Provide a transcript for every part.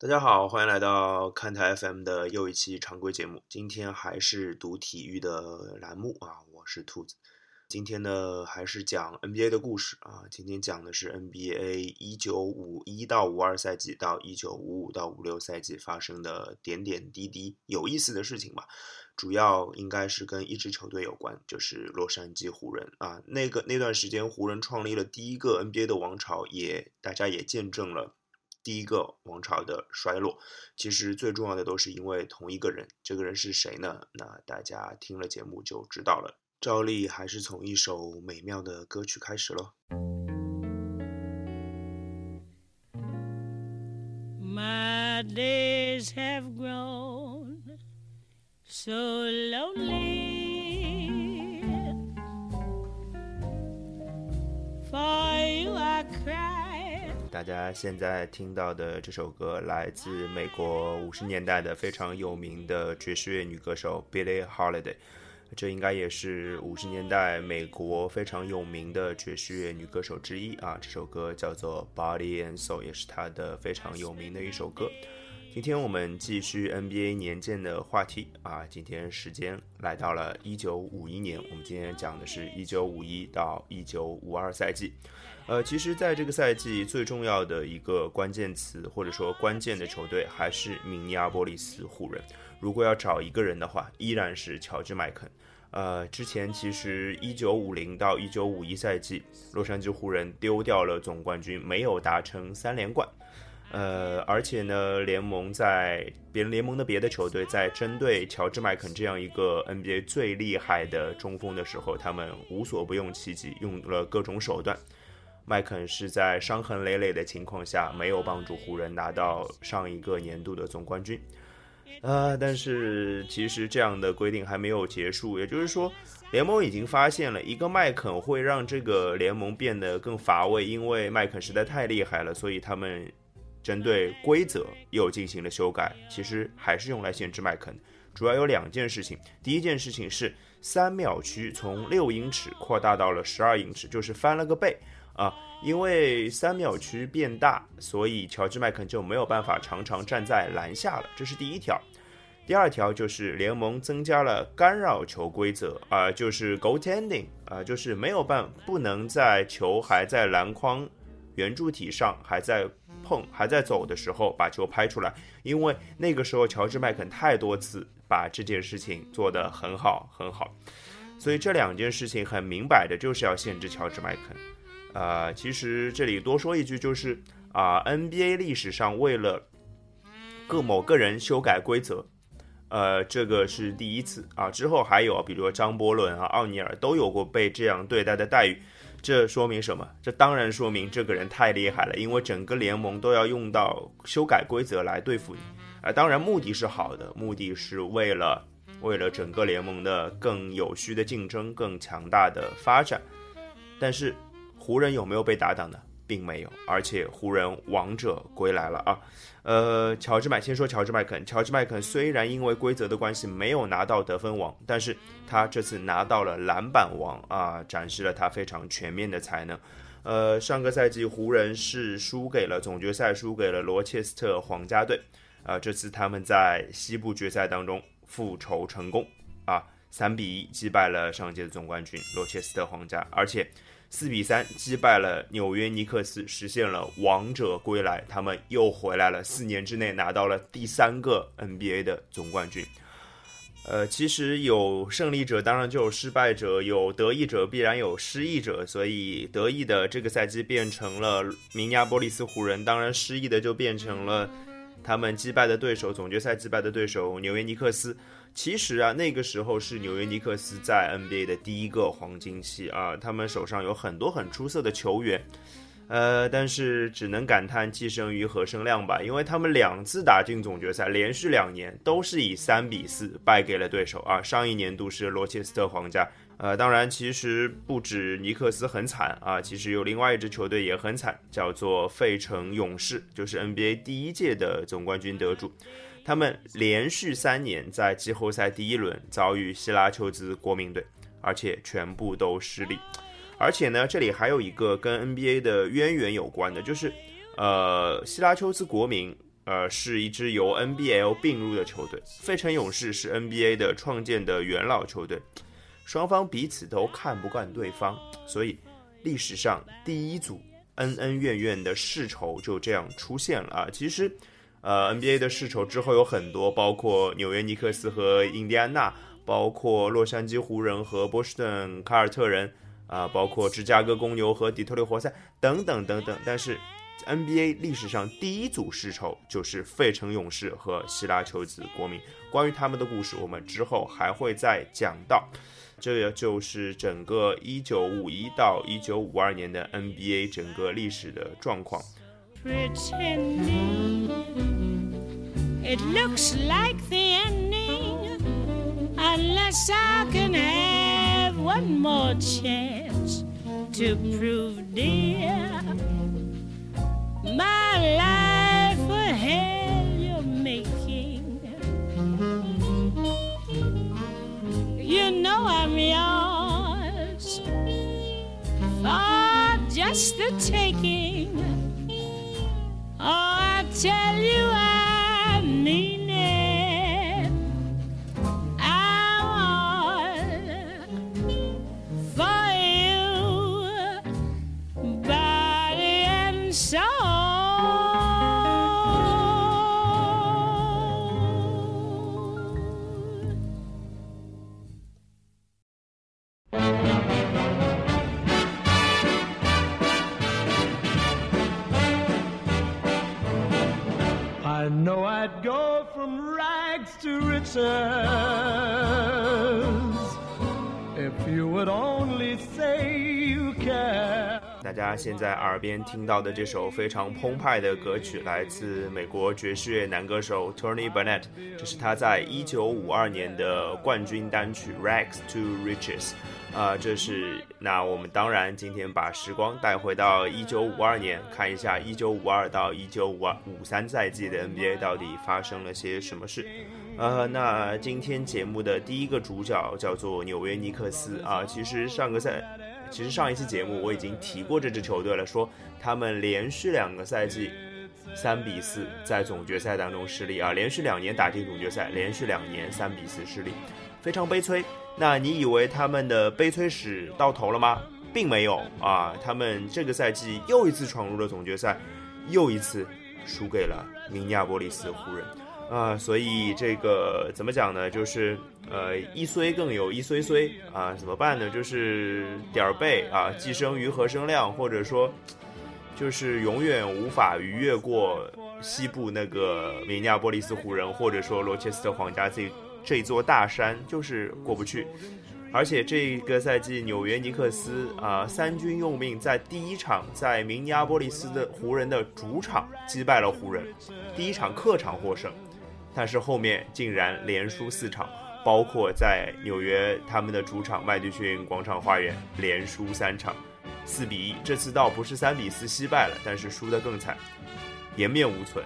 大家好，欢迎来到看台 FM 的又一期常规节目。今天还是读体育的栏目啊，我是兔子。今天呢，还是讲 NBA 的故事啊。今天讲的是 NBA 一九五一到五二赛季到一九五五到五六赛季发生的点点滴滴有意思的事情吧。主要应该是跟一支球队有关，就是洛杉矶湖人啊。那个那段时间，湖人创立了第一个 NBA 的王朝，也大家也见证了。第一个王朝的衰落，其实最重要的都是因为同一个人。这个人是谁呢？那大家听了节目就知道了。照例还是从一首美妙的歌曲开始喽。My days have grown so lonely 大家现在听到的这首歌来自美国五十年代的非常有名的爵士乐女歌手 Billie Holiday，这应该也是五十年代美国非常有名的爵士乐女歌手之一啊。这首歌叫做 Body and Soul，也是她的非常有名的一首歌。今天我们继续 NBA 年鉴的话题啊，今天时间来到了一九五一年，我们今天讲的是一九五一到一九五二赛季。呃，其实，在这个赛季最重要的一个关键词，或者说关键的球队，还是明尼阿波利斯湖人。如果要找一个人的话，依然是乔治麦肯。呃，之前其实一九五零到一九五一赛季，洛杉矶湖人丢掉了总冠军，没有达成三连冠。呃，而且呢，联盟在别联盟的别的球队在针对乔治麦肯这样一个 NBA 最厉害的中锋的时候，他们无所不用其极，用了各种手段。麦肯是在伤痕累累的情况下，没有帮助湖人拿到上一个年度的总冠军。呃，但是其实这样的规定还没有结束，也就是说，联盟已经发现了一个麦肯会让这个联盟变得更乏味，因为麦肯实在太厉害了，所以他们针对规则又进行了修改。其实还是用来限制麦肯，主要有两件事情。第一件事情是三秒区从六英尺扩大到了十二英尺，就是翻了个倍。啊，因为三秒区变大，所以乔治麦肯就没有办法常常站在篮下了。这是第一条。第二条就是联盟增加了干扰球规则啊，就是 g o t e n d i n g 啊，就是没有办不能在球还在篮筐圆柱体上还在碰还在走的时候把球拍出来，因为那个时候乔治麦肯太多次把这件事情做得很好很好，所以这两件事情很明摆的就是要限制乔治麦肯。呃，其实这里多说一句，就是啊，NBA 历史上为了各某个人修改规则，呃，这个是第一次啊。之后还有，比如说张伯伦啊、奥尼尔都有过被这样对待的待遇。这说明什么？这当然说明这个人太厉害了，因为整个联盟都要用到修改规则来对付你。啊，当然目的是好的，目的是为了为了整个联盟的更有序的竞争、更强大的发展，但是。湖人有没有被打倒呢？并没有，而且湖人王者归来了啊！呃，乔治麦先说乔治麦肯，乔治麦肯虽然因为规则的关系没有拿到得分王，但是他这次拿到了篮板王啊，展示了他非常全面的才能。呃，上个赛季湖人是输给了总决赛，输给了罗切斯特皇家队啊，这次他们在西部决赛当中复仇成功啊，三比一击败了上届的总冠军罗切斯特皇家，而且。四比三击败了纽约尼克斯，实现了王者归来。他们又回来了，四年之内拿到了第三个 NBA 的总冠军。呃，其实有胜利者，当然就有失败者；有得意者，必然有失意者。所以得意的这个赛季变成了明尼阿波利斯湖人，当然失意的就变成了他们击败的对手，总决赛击败的对手纽约尼克斯。其实啊，那个时候是纽约尼克斯在 NBA 的第一个黄金期啊，他们手上有很多很出色的球员，呃，但是只能感叹寄生于何生亮吧，因为他们两次打进总决赛，连续两年都是以三比四败给了对手啊。上一年度是罗切斯特皇家，呃，当然其实不止尼克斯很惨啊，其实有另外一支球队也很惨，叫做费城勇士，就是 NBA 第一届的总冠军得主。他们连续三年在季后赛第一轮遭遇希拉丘兹国民队，而且全部都失利。而且呢，这里还有一个跟 NBA 的渊源有关的，就是，呃，希拉丘兹国民，呃，是一支由 NBL 并入的球队。费城勇士是 NBA 的创建的元老球队，双方彼此都看不惯对方，所以历史上第一组恩恩怨怨的世仇就这样出现了啊。其实，呃，NBA 的世仇之后有很多，包括纽约尼克斯和印第安纳，包括洛杉矶湖人和波士顿凯尔特人，啊，包括芝加哥公牛和底特律活塞等等等等，但是。NBA 历史上第一组世仇就是费城勇士和希拉球子国民。关于他们的故事，我们之后还会再讲到。这个就是整个1951到1952年的 NBA 整个历史的状况。It looks like the ending, unless I can have one more chance to prove, dear, my life ahead you're making. You know I'm yours for just the taking. Oh, I tell you, I need I know I'd go from rags to riches if you would only say 大家现在耳边听到的这首非常澎湃的歌曲，来自美国爵士乐男歌手 Tony Bennett，这是他在1952年的冠军单曲《Rags to Riches》。啊，这是那我们当然今天把时光带回到一九五二年，看一下一九五二到一九五二五三赛季的 NBA 到底发生了些什么事。呃，那今天节目的第一个主角叫做纽约尼克斯啊。其实上个赛，其实上一期节目我已经提过这支球队了，说他们连续两个赛季三比四在总决赛当中失利啊，连续两年打进总决赛，连续两年三比四失利，非常悲催。那你以为他们的悲催史到头了吗？并没有啊！他们这个赛季又一次闯入了总决赛，又一次输给了明尼亚波利斯湖人啊！所以这个怎么讲呢？就是呃，一衰更有一衰衰啊！怎么办呢？就是点儿背啊，既生瑜何生亮，或者说就是永远无法逾越过西部那个明尼阿波利斯湖人，或者说罗切斯特皇家这。这座大山就是过不去，而且这个赛季纽约尼克斯啊三军用命，在第一场在明尼阿波利斯的湖人的主场击败了湖人，第一场客场获胜，但是后面竟然连输四场，包括在纽约他们的主场麦迪逊广场花园连输三场，四比一，这次倒不是三比四惜败了，但是输得更惨，颜面无存。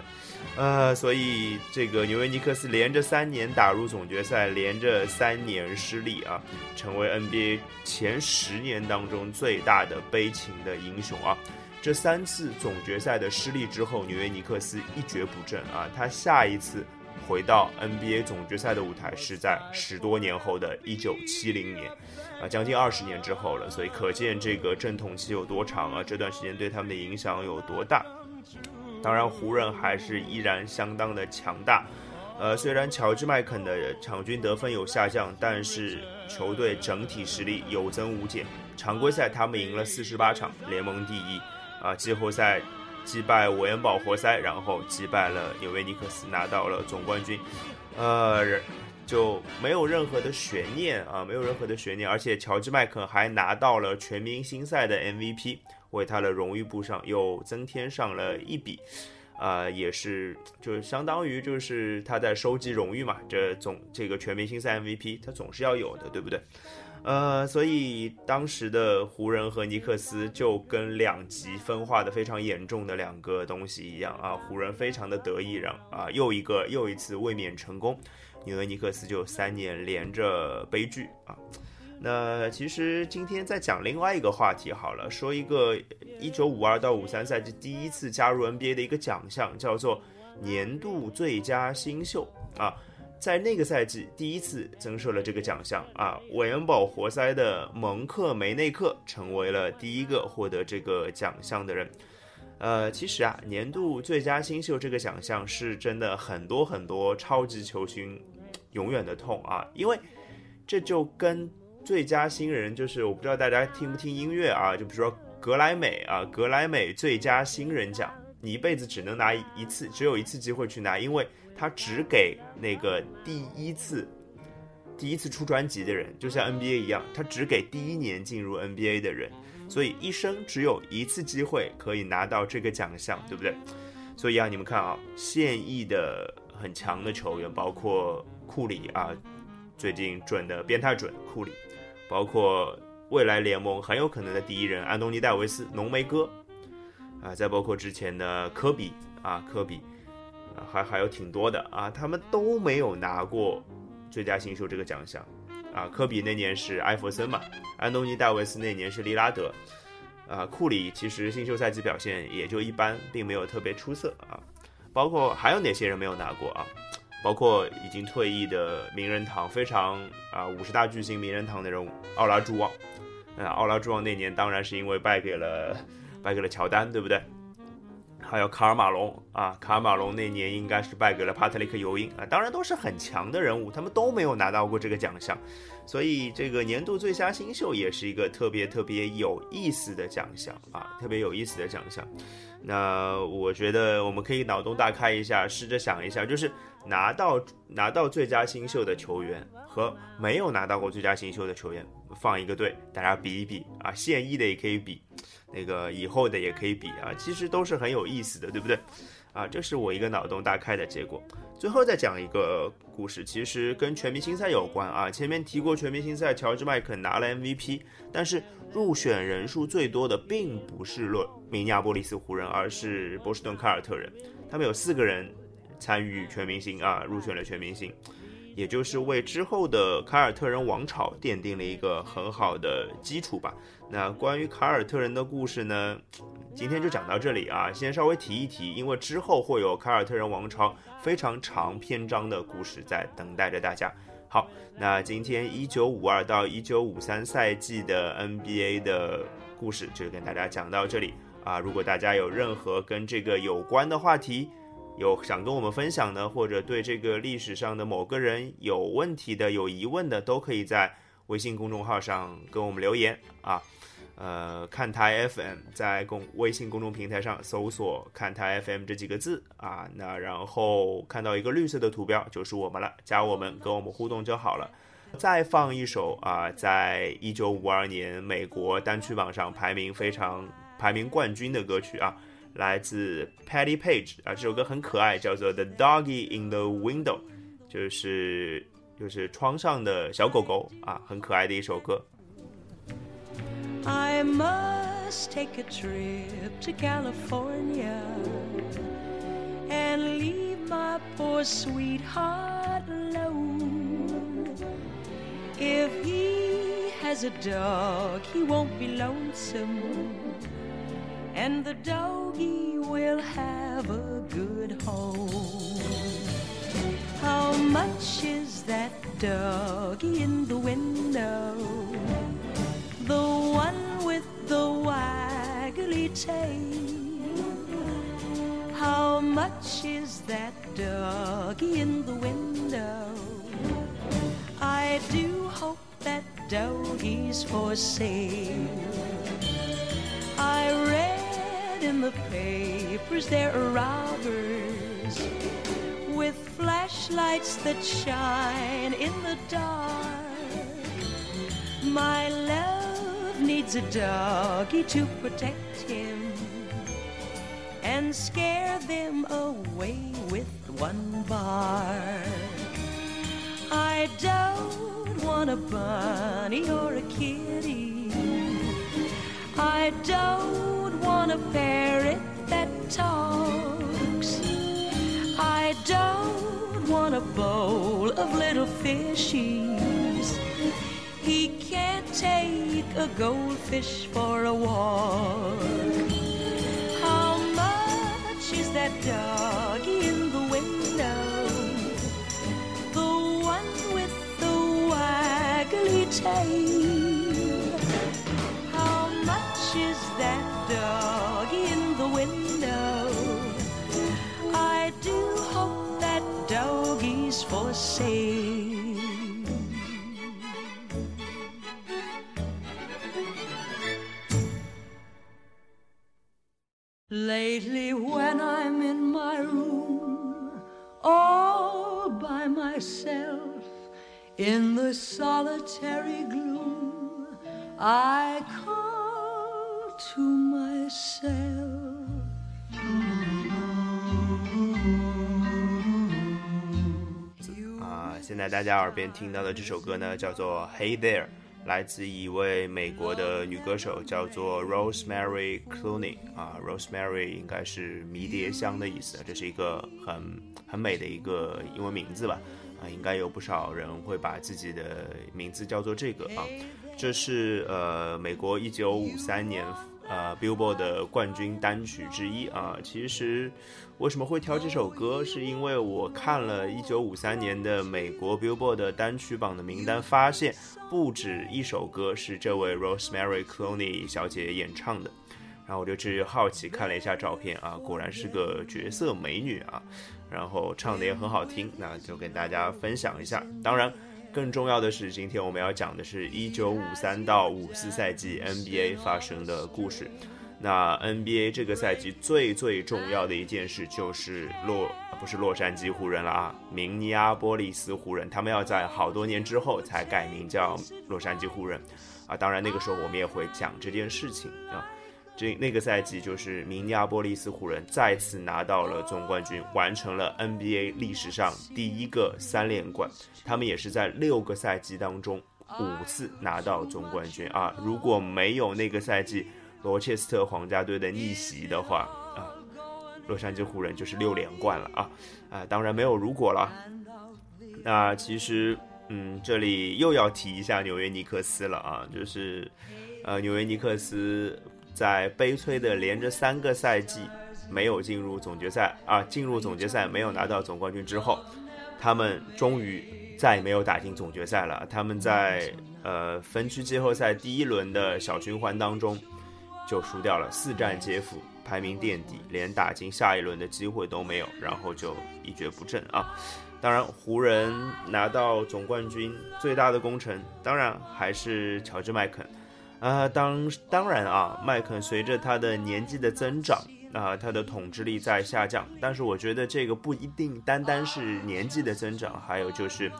呃，所以这个纽约尼克斯连着三年打入总决赛，连着三年失利啊，成为 NBA 前十年当中最大的悲情的英雄啊。这三次总决赛的失利之后，纽约尼克斯一蹶不振啊。他下一次回到 NBA 总决赛的舞台是在十多年后的一九七零年，啊，将近二十年之后了。所以可见这个阵痛期有多长啊，这段时间对他们的影响有多大。当然，湖人还是依然相当的强大。呃，虽然乔治麦肯的场均得分有下降，但是球队整体实力有增无减。常规赛他们赢了四十八场，联盟第一。啊，季后赛击败韦恩堡活塞，然后击败了纽约尼克斯，拿到了总冠军。呃，就没有任何的悬念啊，没有任何的悬念。而且乔治麦肯还拿到了全明星赛的 MVP。为他的荣誉簿上又增添上了一笔，啊，也是就相当于就是他在收集荣誉嘛，这总这个全明星赛 MVP 他总是要有的，对不对？呃，所以当时的湖人和尼克斯就跟两极分化的非常严重的两个东西一样啊，湖人非常的得意，让啊又一个又一次卫冕成功，纽约尼克斯就三年连着悲剧啊。那其实今天再讲另外一个话题好了，说一个一九五二到五三赛季第一次加入 NBA 的一个奖项，叫做年度最佳新秀啊。在那个赛季，第一次增设了这个奖项啊。韦恩堡活塞的蒙克梅内克成为了第一个获得这个奖项的人。呃，其实啊，年度最佳新秀这个奖项是真的很多很多超级球星永远的痛啊，因为这就跟最佳新人，就是我不知道大家听不听音乐啊，就比如说格莱美啊，格莱美最佳新人奖，你一辈子只能拿一次，只有一次机会去拿，因为。他只给那个第一次、第一次出专辑的人，就像 NBA 一样，他只给第一年进入 NBA 的人，所以一生只有一次机会可以拿到这个奖项，对不对？所以啊，你们看啊，现役的很强的球员，包括库里啊，最近准的变态准，库里，包括未来联盟很有可能的第一人安东尼戴维斯，浓眉哥，啊，再包括之前的科比啊，科比。还还有挺多的啊，他们都没有拿过最佳新秀这个奖项啊。科比那年是艾弗森嘛，安东尼戴维斯那年是利拉德，啊，库里其实新秀赛季表现也就一般，并没有特别出色啊。包括还有哪些人没有拿过啊？包括已经退役的名人堂非常啊五十大巨星名人堂的人物奥拉朱旺，啊，奥拉朱旺那年当然是因为败给了败给了乔丹，对不对？还有卡尔马龙啊，卡尔马龙那年应该是败给了帕特里克尤因啊，当然都是很强的人物，他们都没有拿到过这个奖项，所以这个年度最佳新秀也是一个特别特别有意思的奖项啊，特别有意思的奖项。那我觉得我们可以脑洞大开一下，试着想一下，就是拿到拿到最佳新秀的球员和没有拿到过最佳新秀的球员放一个队，大家比一比啊，现役的也可以比。那个以后的也可以比啊，其实都是很有意思的，对不对？啊，这是我一个脑洞大开的结果。最后再讲一个故事，其实跟全明星赛有关啊。前面提过全明星赛，乔治麦肯拿了 MVP，但是入选人数最多的并不是洛明尼亚波利斯湖人，而是波士顿凯尔特人。他们有四个人参与全明星啊，入选了全明星。也就是为之后的凯尔特人王朝奠定了一个很好的基础吧。那关于凯尔特人的故事呢，今天就讲到这里啊，先稍微提一提，因为之后会有凯尔特人王朝非常长篇章的故事在等待着大家。好，那今天一九五二到一九五三赛季的 NBA 的故事就跟大家讲到这里啊。如果大家有任何跟这个有关的话题，有想跟我们分享的，或者对这个历史上的某个人有问题的、有疑问的，都可以在微信公众号上跟我们留言啊。呃，看台 FM 在公微信公众平台上搜索“看台 FM” 这几个字啊，那然后看到一个绿色的图标就是我们了，加我们跟我们互动就好了。再放一首啊，在一九五二年美国单曲榜上排名非常排名冠军的歌曲啊。来自 Patty Page 啊，这首歌很可爱，叫做《The Doggy in the Window》，就是就是窗上的小狗狗啊，很可爱的一首歌。I must take a trip to California and leave my poor sweetheart alone. If he has a dog, he won't be lonesome. and the doggy will have a good home. How much is that doggy in the window? The one with the waggly tail. How much is that doggy in the window? I do hope that doggy's for sale. I read in the papers there are robbers with flashlights that shine in the dark. My love needs a doggy to protect him and scare them away with one bark. I don't want a bunny or a kitty. I don't want a parrot that talks. I don't want a bowl of little fishies. He can't take a goldfish for a walk. How much is that doggy 在大家耳边听到的这首歌呢，叫做《Hey There》，来自一位美国的女歌手，叫做 Rosemary Clooney。啊，Rosemary 应该是迷迭香的意思，这是一个很很美的一个英文名字吧？啊，应该有不少人会把自己的名字叫做这个啊。这是呃美国一九五三年呃 Billboard 的冠军单曲之一啊。其实为什么会挑这首歌，是因为我看了一九五三年的美国 Billboard 的单曲榜的名单，发现不止一首歌是这位 Rosemary Clooney 小姐演唱的。然后我就去好奇看了一下照片啊，果然是个绝色美女啊，然后唱的也很好听，那就跟大家分享一下。当然。更重要的是，今天我们要讲的是1953到54赛季 NBA 发生的故事。那 NBA 这个赛季最最重要的一件事就是洛不是洛杉矶湖人了啊，明尼阿波利斯湖人，他们要在好多年之后才改名叫洛杉矶湖人啊。当然那个时候我们也会讲这件事情啊。这那个赛季就是明尼阿波利斯湖人再次拿到了总冠军，完成了 NBA 历史上第一个三连冠。他们也是在六个赛季当中五次拿到总冠军啊！如果没有那个赛季罗切斯特皇家队的逆袭的话啊，洛杉矶湖人就是六连冠了啊！啊，当然没有如果了。那其实，嗯，这里又要提一下纽约尼克斯了啊，就是呃，纽约尼克斯。在悲催的连着三个赛季没有进入总决赛啊，进入总决赛没有拿到总冠军之后，他们终于再也没有打进总决赛了。他们在呃分区季后赛第一轮的小循环当中就输掉了，四战皆负，排名垫底，连打进下一轮的机会都没有，然后就一蹶不振啊。当然，湖人拿到总冠军最大的功臣，当然还是乔治麦肯。啊，当当然啊，麦肯随着他的年纪的增长，啊，他的统治力在下降。但是我觉得这个不一定单单是年纪的增长，还有就是，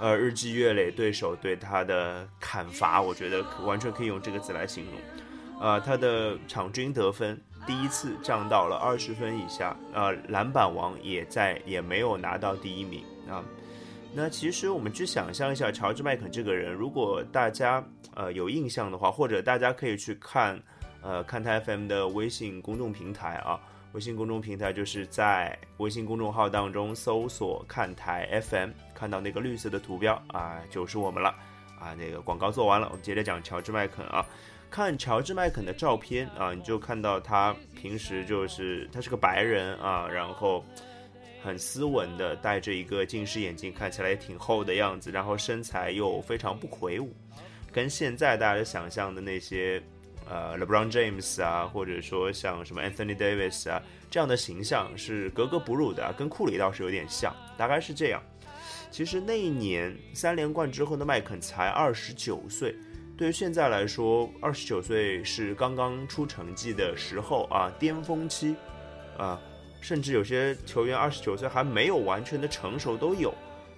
呃，日积月累对手对他的砍伐，我觉得完全可以用这个字来形容。啊，他的场均得分第一次降到了二十分以下，呃，篮板王也在也没有拿到第一名啊。那其实我们去想象一下乔治麦肯这个人，如果大家呃有印象的话，或者大家可以去看，呃，看台 FM 的微信公众平台啊，微信公众平台就是在微信公众号当中搜索看台 FM，看到那个绿色的图标啊，就是我们了啊。那个广告做完了，我们接着讲乔治麦肯啊。看乔治麦肯的照片啊，你就看到他平时就是他是个白人啊，然后。很斯文的，戴着一个近视眼镜，看起来也挺厚的样子，然后身材又非常不魁梧，跟现在大家想象的那些，呃，LeBron James 啊，或者说像什么 Anthony Davis 啊这样的形象是格格不入的，跟库里倒是有点像，大概是这样。其实那一年三连冠之后的麦肯才二十九岁，对于现在来说，二十九岁是刚刚出成绩的时候啊，巅峰期，啊。甚至有些球员二十九岁还没有完全的成熟都有，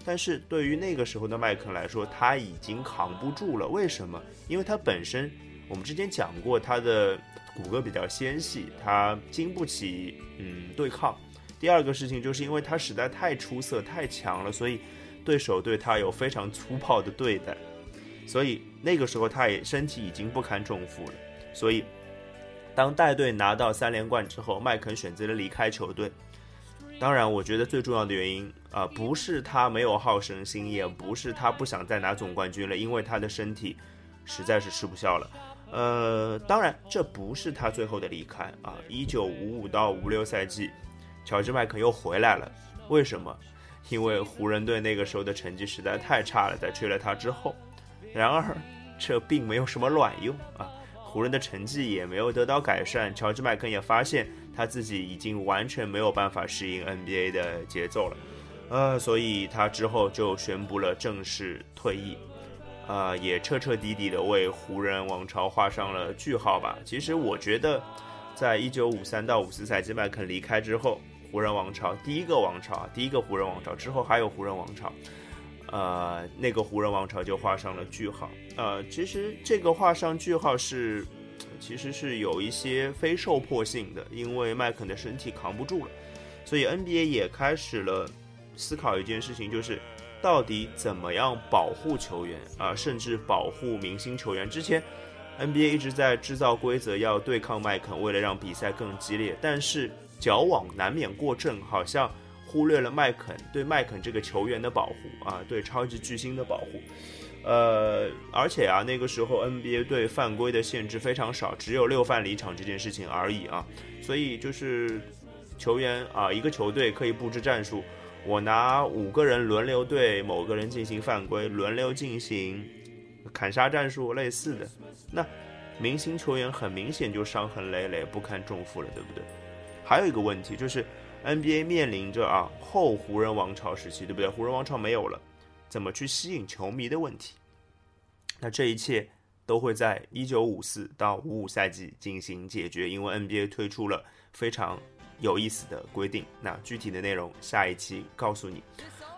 但是对于那个时候的麦肯来说，他已经扛不住了。为什么？因为他本身，我们之前讲过，他的骨骼比较纤细，他经不起嗯对抗。第二个事情就是因为他实在太出色、太强了，所以对手对他有非常粗暴的对待，所以那个时候他也身体已经不堪重负了，所以。当带队拿到三连冠之后，麦肯选择了离开球队。当然，我觉得最重要的原因啊，不是他没有好胜心，也不是他不想再拿总冠军了，因为他的身体实在是吃不消了。呃，当然，这不是他最后的离开啊。一九五五到五六赛季，乔治麦肯又回来了。为什么？因为湖人队那个时候的成绩实在太差了，在缺了他之后。然而，这并没有什么卵用啊。湖人的成绩也没有得到改善，乔治麦肯也发现他自己已经完全没有办法适应 NBA 的节奏了。呃，所以他之后就宣布了正式退役，呃，也彻彻底底的为湖人王朝画上了句号吧。其实我觉得，在一九五三到五四赛季麦肯离开之后，湖人王朝第一个王朝，第一个湖人王朝之后还有湖人王朝，呃，那个湖人王朝就画上了句号。呃，其实这个画上句号是。其实是有一些非受迫性的，因为麦肯的身体扛不住了，所以 NBA 也开始了思考一件事情，就是到底怎么样保护球员啊，甚至保护明星球员。之前 NBA 一直在制造规则要对抗麦肯，为了让比赛更激烈，但是矫枉难免过正，好像忽略了麦肯对麦肯这个球员的保护啊，对超级巨星的保护。呃，而且啊，那个时候 NBA 对犯规的限制非常少，只有六犯离场这件事情而已啊。所以就是球员啊，一个球队可以布置战术，我拿五个人轮流对某个人进行犯规，轮流进行砍杀战术类似的。那明星球员很明显就伤痕累累，不堪重负了，对不对？还有一个问题就是 NBA 面临着啊后湖人王朝时期，对不对？湖人王朝没有了。怎么去吸引球迷的问题？那这一切都会在一九五四到五五赛季进行解决，因为 NBA 推出了非常有意思的规定。那具体的内容下一期告诉你。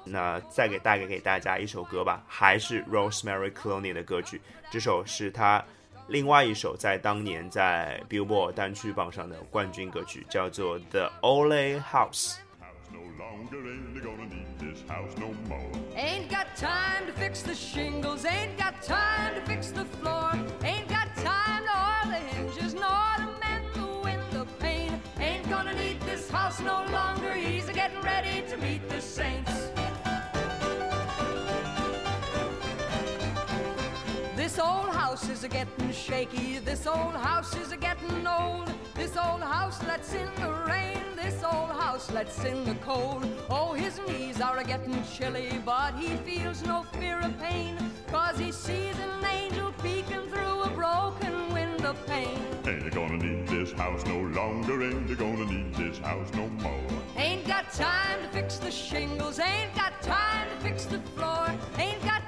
那再给带给给大家一首歌吧，还是 Rosemary Clooney 的歌曲。这首是他另外一首在当年在 Billboard 单曲榜上的冠军歌曲，叫做 The Ole House。Ain't got time to fix the shingles, ain't got time to fix the floor, ain't got time to oil the hinges, nor to mend the window pane. Ain't gonna need this house no longer, he's a getting ready to meet the saints. Old house is a getting shaky, this old house is a getting old. This old house lets in the rain, this old house lets in the cold. Oh, his knees are a getting chilly, but he feels no fear of pain, cause he sees an angel peeking through a broken window pane. Ain't you gonna need this house no longer, ain't you gonna need this house no more. Ain't got time to fix the shingles, ain't got time to fix the floor, ain't got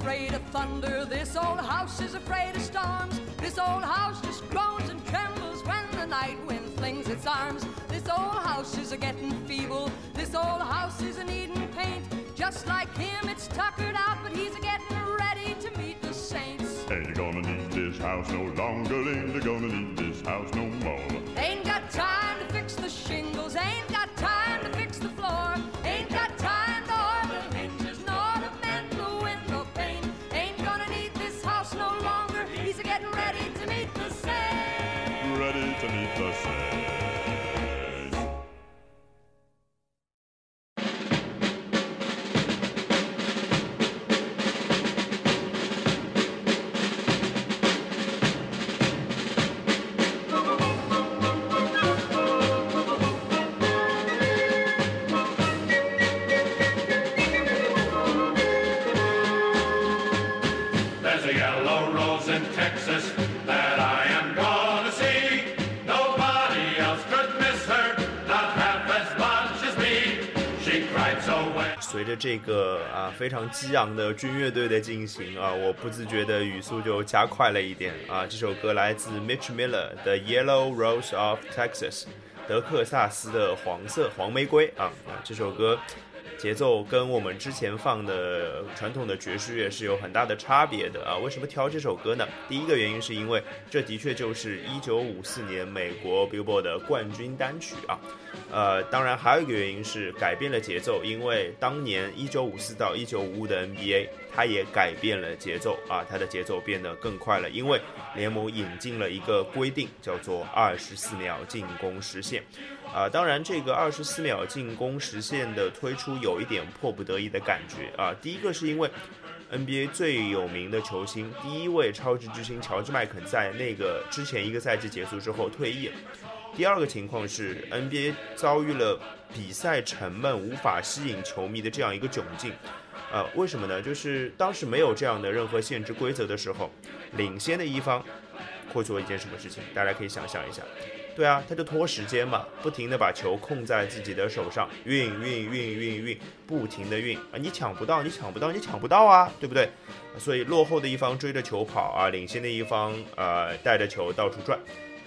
afraid of thunder. This old house is afraid of storms. This old house just groans and trembles when the night wind flings its arms. This old house is a getting feeble. This old house is a needing paint. Just like him, it's tuckered out, but he's a getting ready to meet the saints. Ain't you gonna need this house no longer, ain't gonna need this house no more. Ain't got time to fix the shingles, 这个啊非常激昂的军乐队的进行啊，我不自觉的语速就加快了一点啊。这首歌来自 Mitch Miller 的《Yellow Rose of Texas》，德克萨斯的黄色黄玫瑰啊啊，这首歌。节奏跟我们之前放的传统的爵士乐是有很大的差别的啊！为什么挑这首歌呢？第一个原因是因为这的确就是1954年美国 Billboard 的冠军单曲啊。呃，当然还有一个原因是改变了节奏，因为当年1954到1955的 NBA 它也改变了节奏啊，它的节奏变得更快了，因为联盟引进了一个规定，叫做24秒进攻时限。啊，当然，这个二十四秒进攻实现的推出有一点迫不得已的感觉啊。第一个是因为 NBA 最有名的球星，第一位超级巨星乔治麦肯在那个之前一个赛季结束之后退役了。第二个情况是 NBA 遭遇了比赛沉闷、无法吸引球迷的这样一个窘境。呃，为什么呢？就是当时没有这样的任何限制规则的时候，领先的一方会做一件什么事情？大家可以想象一下。对啊，他就拖时间嘛，不停的把球控在自己的手上，运运运运运，不停的运啊！你抢不到，你抢不到，你抢不到啊，对不对？所以落后的一方追着球跑啊，领先的一方呃带着球到处转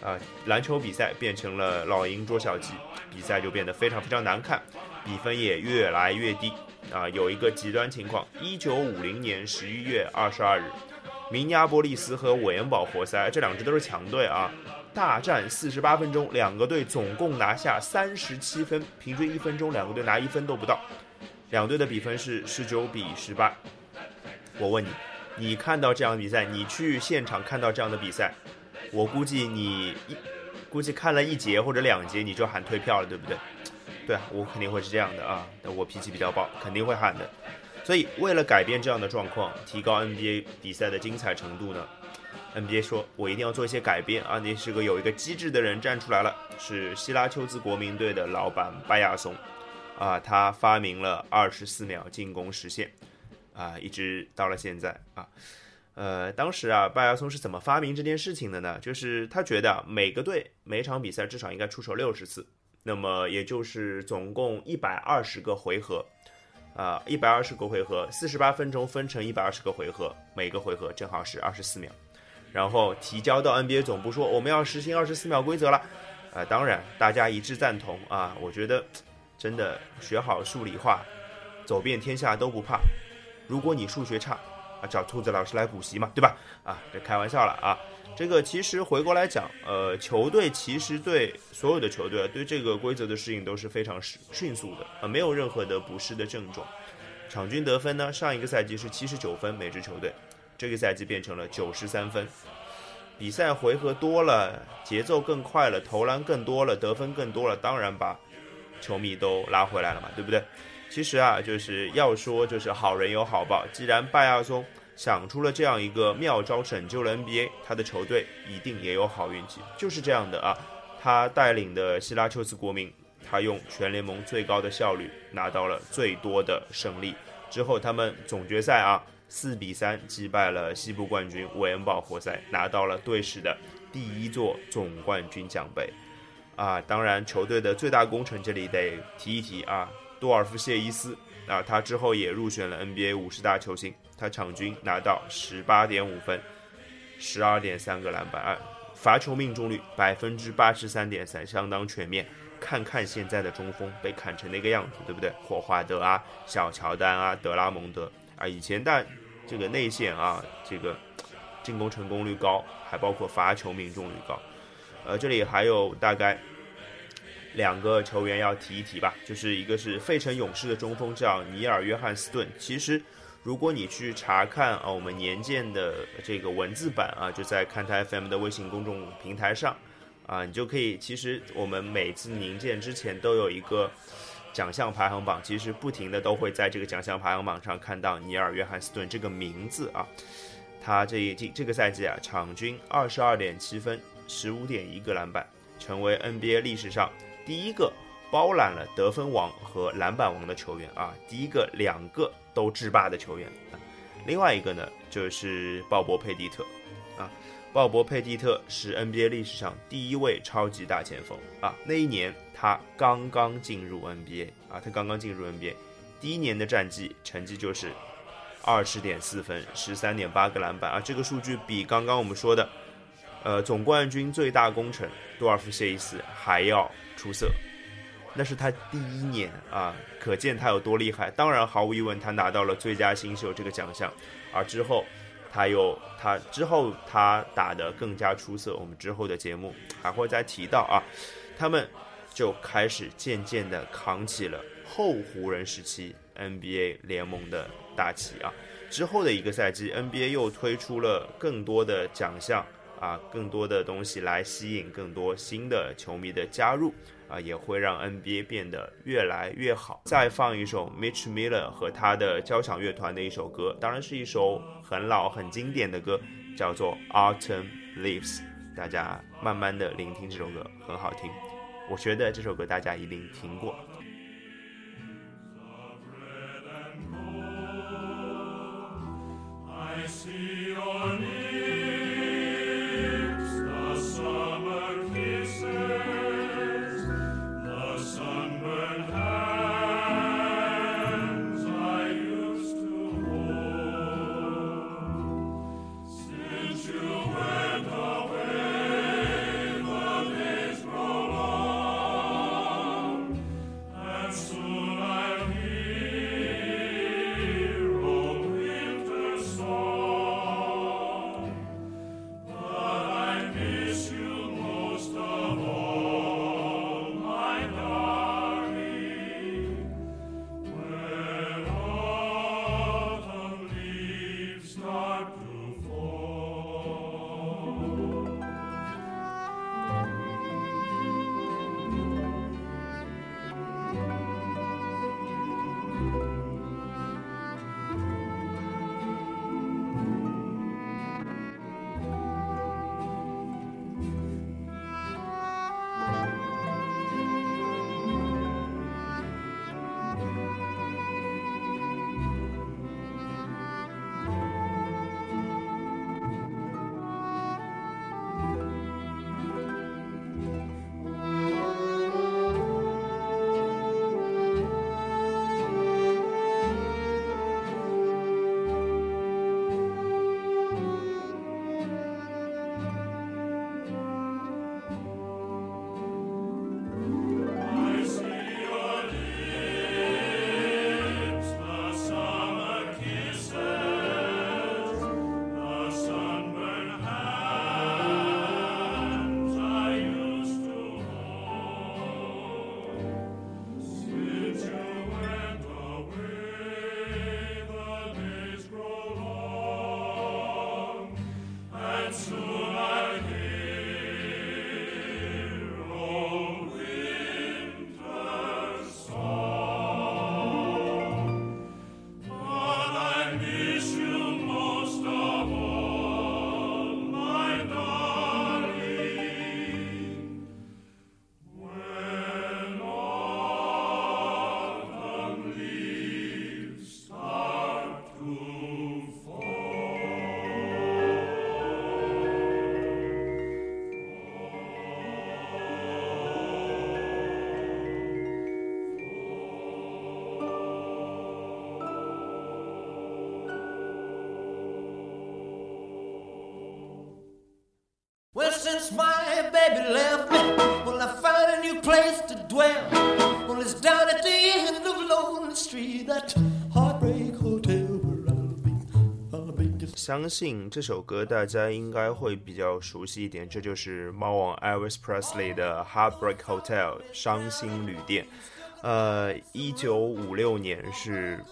啊。篮球比赛变成了老鹰捉小鸡，比赛就变得非常非常难看，比分也越来越低。啊，有一个极端情况：一九五零年十一月二十二日，明尼阿波利斯和韦恩堡活塞这两支都是强队啊，大战四十八分钟，两个队总共拿下三十七分，平均一分钟两个队拿一分都不到，两队的比分是十九比十八。我问你，你看到这样的比赛，你去现场看到这样的比赛，我估计你一估计看了一节或者两节你就喊退票了，对不对？对啊，我肯定会是这样的啊，我脾气比较暴，肯定会喊的。所以为了改变这样的状况，提高 NBA 比赛的精彩程度呢，NBA 说我一定要做一些改变啊。那是个有一个机智的人站出来了，是希拉丘兹国民队的老板拜亚松啊，他发明了二十四秒进攻实现啊，一直到了现在啊。呃，当时啊，拜亚松是怎么发明这件事情的呢？就是他觉得每个队每场比赛至少应该出手六十次。那么也就是总共一百二十个回合，啊，一百二十个回合，四十八分钟分成一百二十个回合，每个回合正好是二十四秒，然后提交到 NBA 总部说我们要实行二十四秒规则了，啊，当然大家一致赞同啊，我觉得真的学好数理化，走遍天下都不怕，如果你数学差，啊，找兔子老师来补习嘛，对吧？啊，这开玩笑了啊。这个其实回过来讲，呃，球队其实对所有的球队对这个规则的适应都是非常迅速的啊，没有任何的不适的症状。场均得分呢，上一个赛季是七十九分每支球队，这个赛季变成了九十三分。比赛回合多了，节奏更快了，投篮更多了，得分更多了，当然把球迷都拉回来了嘛，对不对？其实啊，就是要说就是好人有好报，既然拜亚松。想出了这样一个妙招，拯救了 NBA，他的球队一定也有好运气，就是这样的啊。他带领的希拉丘斯国民，他用全联盟最高的效率拿到了最多的胜利。之后他们总决赛啊，四比三击败了西部冠军韦恩堡活塞，拿到了队史的第一座总冠军奖杯。啊，当然球队的最大功臣这里得提一提啊，多尔夫谢伊斯啊，他之后也入选了 NBA 五十大球星。他场均拿到十八点五分，十二点三个篮板，罚球命中率百分之八十三点三，相当全面。看看现在的中锋被砍成那个样子，对不对？霍华德啊，小乔丹啊，德拉蒙德啊，以前但这个内线啊，这个进攻成功率高，还包括罚球命中率高。呃，这里还有大概两个球员要提一提吧，就是一个是费城勇士的中锋叫尼尔约翰斯顿，其实。如果你去查看啊，我们年鉴的这个文字版啊，就在看台 FM 的微信公众平台上啊，你就可以。其实我们每次年鉴之前都有一个奖项排行榜，其实不停的都会在这个奖项排行榜上看到尼尔约翰斯顿这个名字啊。他这一季这个赛季啊，场均二十二点七分，十五点一个篮板，成为 NBA 历史上第一个包揽了得分王和篮板王的球员啊，第一个两个。都制霸的球员，另外一个呢就是鲍勃佩蒂特啊，鲍勃佩蒂特是 NBA 历史上第一位超级大前锋啊，那一年他刚刚进入 NBA 啊，他刚刚进入 NBA，第一年的战绩成绩就是二十点四分，十三点八个篮板啊，这个数据比刚刚我们说的呃总冠军最大功臣多尔夫谢伊斯还要出色。那是他第一年啊，可见他有多厉害。当然，毫无疑问，他拿到了最佳新秀这个奖项。而之后，他又他之后他打得更加出色。我们之后的节目还会再提到啊。他们就开始渐渐地扛起了后湖人时期 NBA 联盟的大旗啊。之后的一个赛季，NBA 又推出了更多的奖项啊，更多的东西来吸引更多新的球迷的加入啊，也会让 NBA 变得越来越好。再放一首 Mitch Miller 和他的交响乐团的一首歌，当然是一首很老很经典的歌，叫做 Autumn Leaves。大家慢慢的聆听这首歌，很好听。我觉得这首歌大家一定听过。Since my baby left me, well, I found a new place to dwell. Well, it's down at the end of Lonely Street, that heartbreak hotel will be. I'll be just 相信这首歌大家应该会比较熟悉一点，这就是猫王 Elvis Presley 的《Heartbreak Hotel》伤心旅店。呃，一九五六年是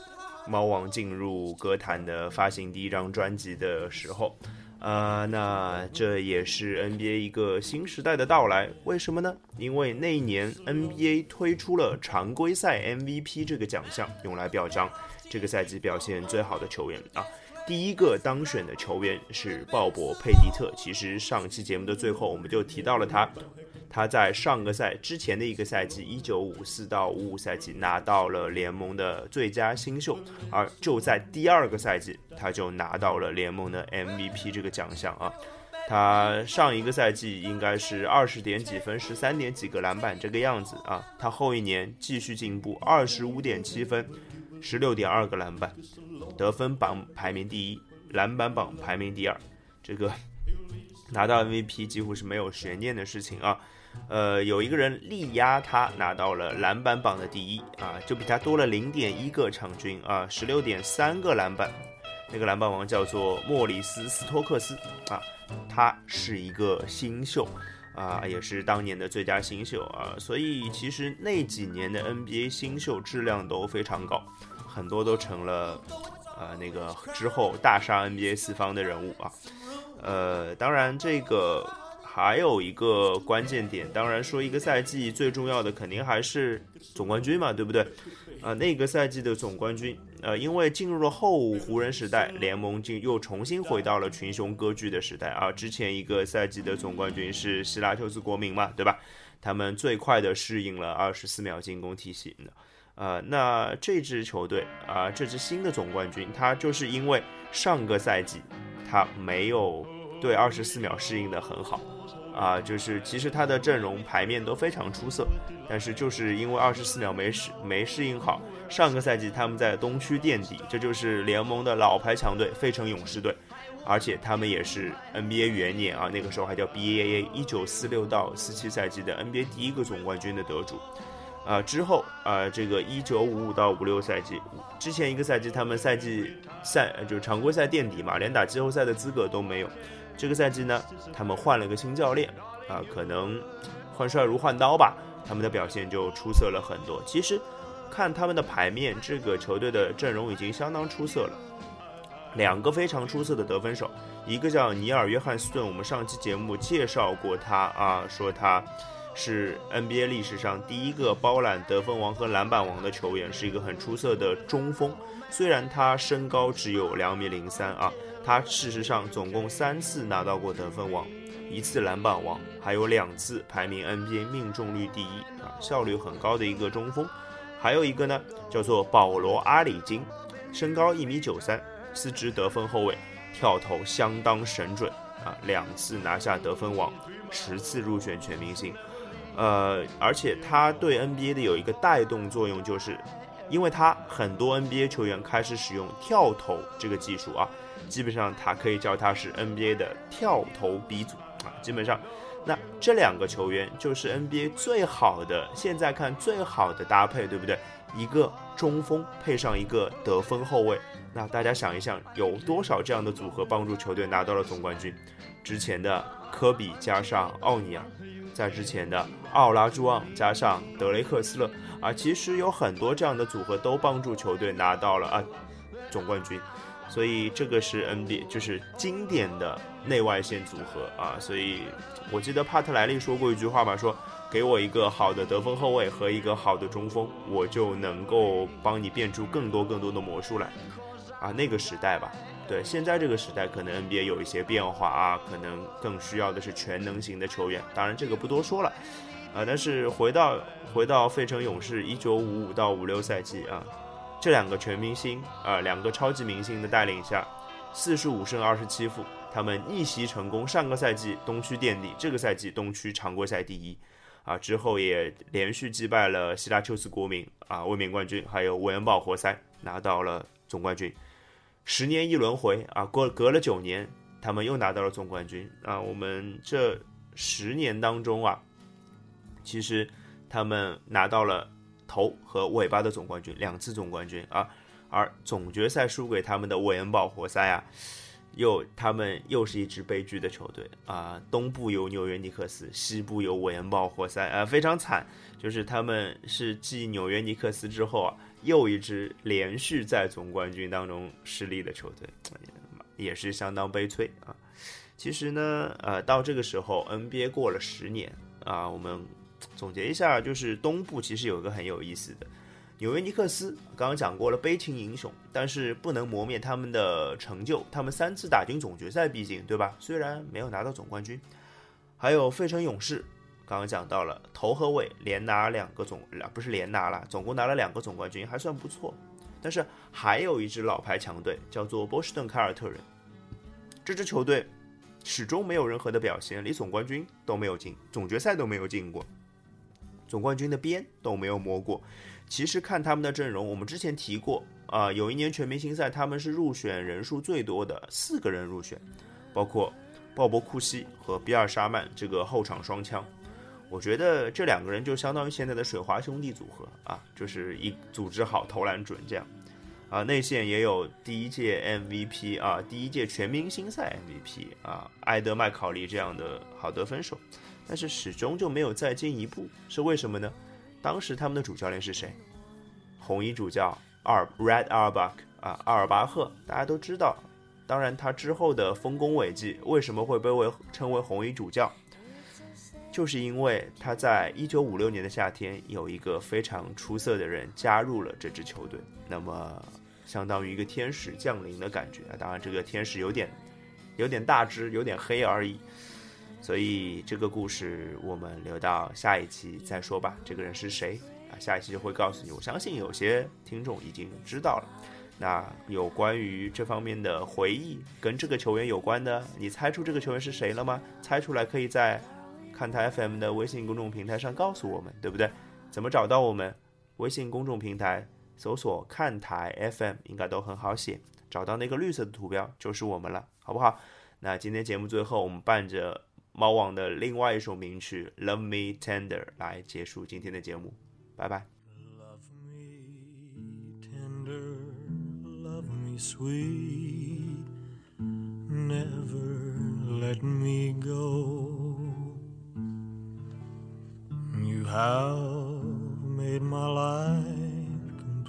猫王进入歌坛的发行第一张专辑的时候。呃，那这也是 NBA 一个新时代的到来。为什么呢？因为那一年 NBA 推出了常规赛 MVP 这个奖项，用来表彰这个赛季表现最好的球员啊。第一个当选的球员是鲍勃·佩蒂特。其实上期节目的最后我们就提到了他，他在上个赛之前的一个赛季，一九五四到五五赛季拿到了联盟的最佳新秀，而就在第二个赛季，他就拿到了联盟的 MVP 这个奖项啊。他上一个赛季应该是二十点几分，十三点几个篮板这个样子啊。他后一年继续进步，二十五点七分，十六点二个篮板，得分榜排名第一，篮板榜排名第二，这个 拿到 MVP 几乎是没有悬念的事情啊。呃，有一个人力压他拿到了篮板榜的第一啊，就比他多了零点一个场均啊，十六点三个篮板。那个篮板王叫做莫里斯·斯托克斯啊，他是一个新秀啊，也是当年的最佳新秀啊，所以其实那几年的 NBA 新秀质量都非常高，很多都成了呃那个之后大杀 NBA 四方的人物啊。呃，当然这个还有一个关键点，当然说一个赛季最重要的肯定还是总冠军嘛，对不对？啊，那个赛季的总冠军，呃，因为进入了后湖人时代，联盟就又重新回到了群雄割据的时代啊。之前一个赛季的总冠军是希拉丘斯国民嘛，对吧？他们最快的适应了二十四秒进攻体系。呃，那这支球队啊，这支新的总冠军，他就是因为上个赛季他没有对二十四秒适应的很好。啊，就是其实他的阵容牌面都非常出色，但是就是因为二十四秒没适没适应好，上个赛季他们在东区垫底，这就是联盟的老牌强队费城勇士队，而且他们也是 NBA 元年啊，那个时候还叫 BAA，一九四六到四七赛季的 NBA 第一个总冠军的得主，啊之后啊这个一九五五到五六赛季，之前一个赛季他们赛季赛就常规赛垫底嘛，连打季后赛的资格都没有。这个赛季呢，他们换了个新教练，啊，可能换帅如换刀吧，他们的表现就出色了很多。其实看他们的牌面，这个球队的阵容已经相当出色了。两个非常出色的得分手，一个叫尼尔·约翰斯顿，我们上期节目介绍过他啊，说他是 NBA 历史上第一个包揽得分王和篮板王的球员，是一个很出色的中锋。虽然他身高只有两米零三啊。他事实上总共三次拿到过得分王，一次篮板王，还有两次排名 NBA 命中率第一啊，效率很高的一个中锋。还有一个呢，叫做保罗·阿里金，身高一米九三，四肢得分后卫，跳投相当神准啊，两次拿下得分王，十次入选全明星。呃，而且他对 NBA 的有一个带动作用，就是因为他很多 NBA 球员开始使用跳投这个技术啊。基本上，他可以叫他是 NBA 的跳投鼻祖啊！基本上，那这两个球员就是 NBA 最好的，现在看最好的搭配，对不对？一个中锋配上一个得分后卫，那大家想一想，有多少这样的组合帮助球队拿到了总冠军？之前的科比加上奥尼尔，在之前的奥拉朱旺加上德雷克斯勒啊，其实有很多这样的组合都帮助球队拿到了啊总冠军。所以这个是 NBA，就是经典的内外线组合啊。所以我记得帕特莱利说过一句话嘛，说给我一个好的得分后卫和一个好的中锋，我就能够帮你变出更多更多的魔术来啊。那个时代吧，对，现在这个时代可能 NBA 有一些变化啊，可能更需要的是全能型的球员。当然这个不多说了啊。但是回到回到费城勇士一九五五到五六赛季啊。这两个全明星啊，两个超级明星的带领下，四十五胜二十七负，他们逆袭成功。上个赛季东区垫底，这个赛季东区常规赛第一，啊，之后也连续击败了希拉丘斯国民啊，卫冕冠军，还有韦恩堡活塞，拿到了总冠军。十年一轮回啊，过隔了九年，他们又拿到了总冠军啊。我们这十年当中啊，其实他们拿到了。头和尾巴的总冠军，两次总冠军啊，而总决赛输给他们的韦恩堡活塞啊，又他们又是一支悲剧的球队啊。东部有纽约尼克斯，西部有韦恩堡活塞啊，非常惨。就是他们是继纽约尼克斯之后啊，又一支连续在总冠军当中失利的球队，也是相当悲催啊。其实呢，呃，到这个时候，NBA 过了十年啊，我们。总结一下，就是东部其实有一个很有意思的纽约尼克斯，刚刚讲过了悲情英雄，但是不能磨灭他们的成就，他们三次打进总决赛，毕竟对吧？虽然没有拿到总冠军。还有费城勇士，刚刚讲到了头和尾连拿两个总，不是连拿了，总共拿了两个总冠军，还算不错。但是还有一支老牌强队叫做波士顿凯尔特人，这支球队始终没有任何的表现，离总冠军都没有进，总决赛都没有进过。总冠军的边都没有摸过。其实看他们的阵容，我们之前提过啊，有一年全明星赛他们是入选人数最多的四个人入选，包括鲍勃库西和比尔沙曼这个后场双枪。我觉得这两个人就相当于现在的水花兄弟组合啊，就是一组织好投篮准这样啊。内线也有第一届 MVP 啊，第一届全明星赛 MVP 啊，埃德麦考利这样的好得分手。但是始终就没有再进一步，是为什么呢？当时他们的主教练是谁？红衣主教阿尔 Red Auerbach 啊，阿尔巴赫，大家都知道，当然，他之后的丰功伟绩为什么会被为称为红衣主教？就是因为他在一九五六年的夏天，有一个非常出色的人加入了这支球队，那么相当于一个天使降临的感觉啊。当然，这个天使有点有点大只，有点黑而已。所以这个故事我们留到下一期再说吧。这个人是谁啊？下一期就会告诉你。我相信有些听众已经知道了。那有关于这方面的回忆，跟这个球员有关的，你猜出这个球员是谁了吗？猜出来可以在。看台 FM 的微信公众平台上告诉我们，对不对？怎么找到我们？微信公众平台搜索“看台 FM” 应该都很好写，找到那个绿色的图标就是我们了，好不好？那今天节目最后，我们伴着猫王的另外一首名曲《Love Me Tender》来结束今天的节目，拜拜。Love me tender, love me sweet, never let me go. You have made my life